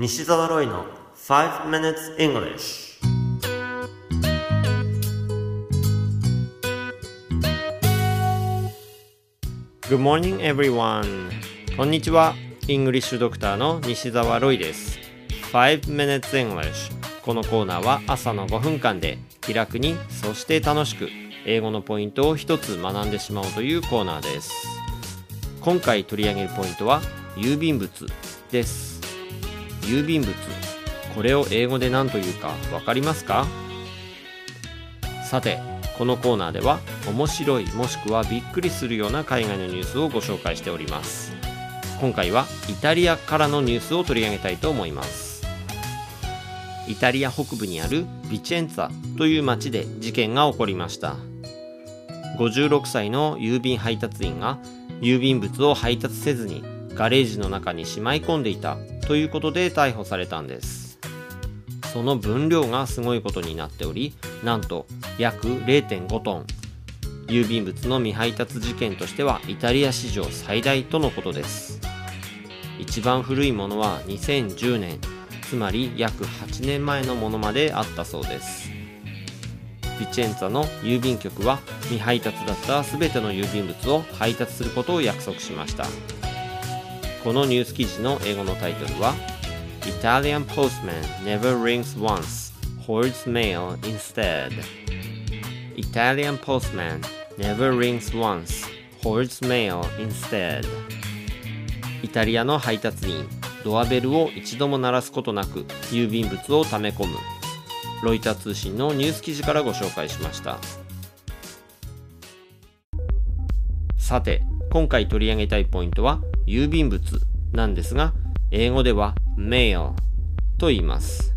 西澤ロイの5 minutes English Good morning everyone. こんにちは。イングリッシュドクターの西澤ロイです。5 minutes English このコーナーは朝の5分間で気楽にそして楽しく英語のポイントを一つ学んでしまおうというコーナーです。今回取り上げるポイントは郵便物です。郵便物。これを英語で何というか分かりますか？さてこのコーナーでは面白いもしくはびっくりするような海外のニュースをご紹介しております。今回はイタリアからのニュースを取り上げたいと思います。イタリア北部にあるビチェンツァという町で事件が起こりました。56歳の郵便配達員が郵便物を配達せずにガレージの中にしまい込んでいたということで逮捕されたんです。その分量がすごいことになっておりなんと約0.5トン。郵便物の未配達事件としてはイタリア史上最大とのことです。一番古いものは2010年。つまり約8年前のものまであったそうです。ビチェンツァの郵便局は未配達だった全ての郵便物を配達することを約束しました。このニュース記事の英語のタイトルは Italian postman never rings once hoards mail instead Italian postman never rings once hoards mail instead イタリアの配達員ドアベルを一度も鳴らすことなく郵便物を溜め込むロイター通信のニュース記事からご紹介しましたさて今回取り上げたいポイントは郵便物なんですが英語では mail と言います。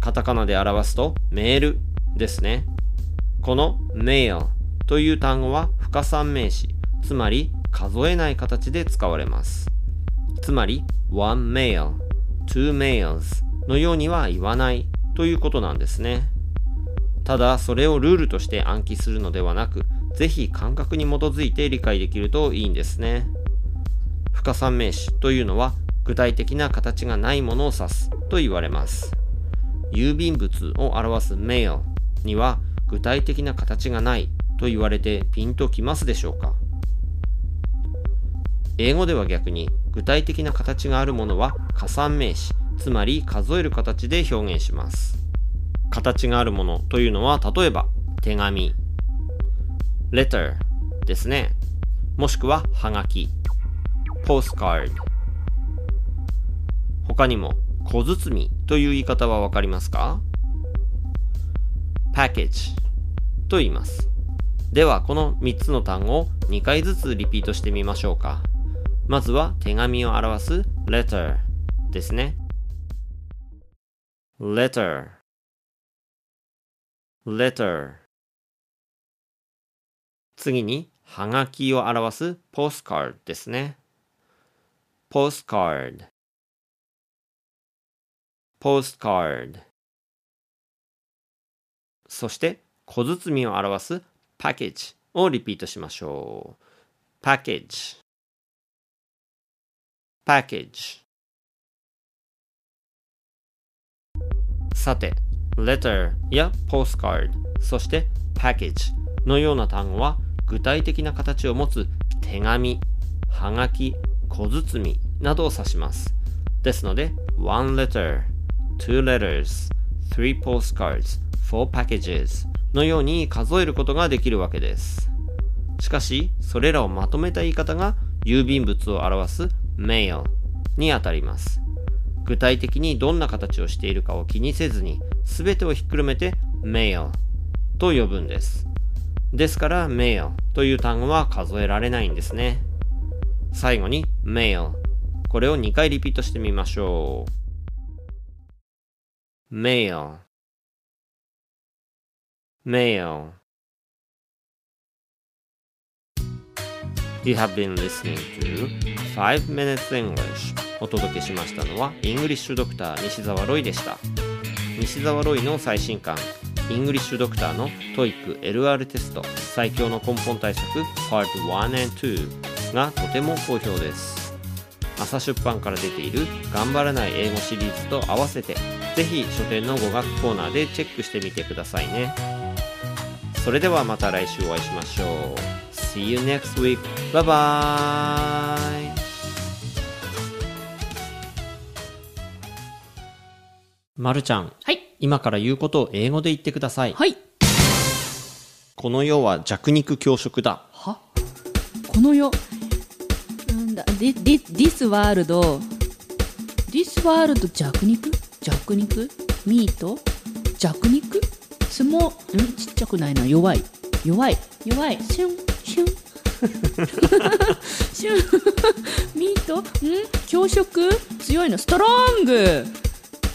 カタカナで表すとメールですね。この mail という単語は不可算名詞つまり数えない形で使われます。つまり one mail two mails のようには言わないということなんですね。ただそれをルールとして暗記するのではなくぜひ感覚に基づいて理解できるといいんですね。不可算名詞というのは具体的な形がないものを指すと言われます。郵便物を表す mail には具体的な形がないと言われてピンときますでしょうか。英語では逆に具体的な形があるものは加算名詞つまり数える形で表現します。形があるものというのは例えば手紙。letter ですね。もしくははがき。Postcard 他にも小包という言い方はわかりますか？Package と言います。ではこの3つの単語を2回ずつリピートしてみましょうか。まずは手紙を表す letter ですね。letter letter 次にはがきを表す postcard ですね。Postcard postcard そして小包を表す package をリピートしましょう package package さて letter や postcard そして package のような単語は具体的な形を持つ手紙、はがき、小包などを指しますですので one letter two letters, three postcards, four packages のように数えることができるわけです。しかし、それらをまとめた言い方が郵便物を表す mail にあたります。具体的にどんな形をしているかを気にせずに、すべてをひっくるめて mail と呼ぶんです。ですから mail という単語は数えられないんですね。最後に mail これを2回リピートしてみましょう。mail mail You have been listening to 5 Minutes English. お届けしましたのはイングリッシュドクター西澤ロイでした。西澤ロイの最新刊イングリッシュドクターの TOEIC LR テスト最強の根本対策 Part 1 and 2がとても好評です。朝出版から出ている「頑張らない英語」シリーズと合わせてぜひ書店の語学コーナーでチェックしてみてくださいねそれではまた来週お会いしましょう See you next week. Bye bye. まるちゃん、はい。今から言うことを英語で言ってください。はい。この世は弱肉強食だ。は？この世？なんだ、で、で、this world。this world 弱肉？弱肉？ミート？弱肉？相撲、ん？ちっちゃくないな。弱い。弱い。弱い。シュン、シュン。シュン。ミート？ん？強食？強いの。ストロング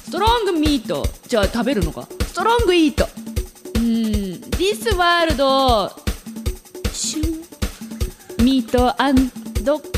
ストロングミート。じゃあ食べるのか？ストロングイート。うん。this world シュン。ミートアンド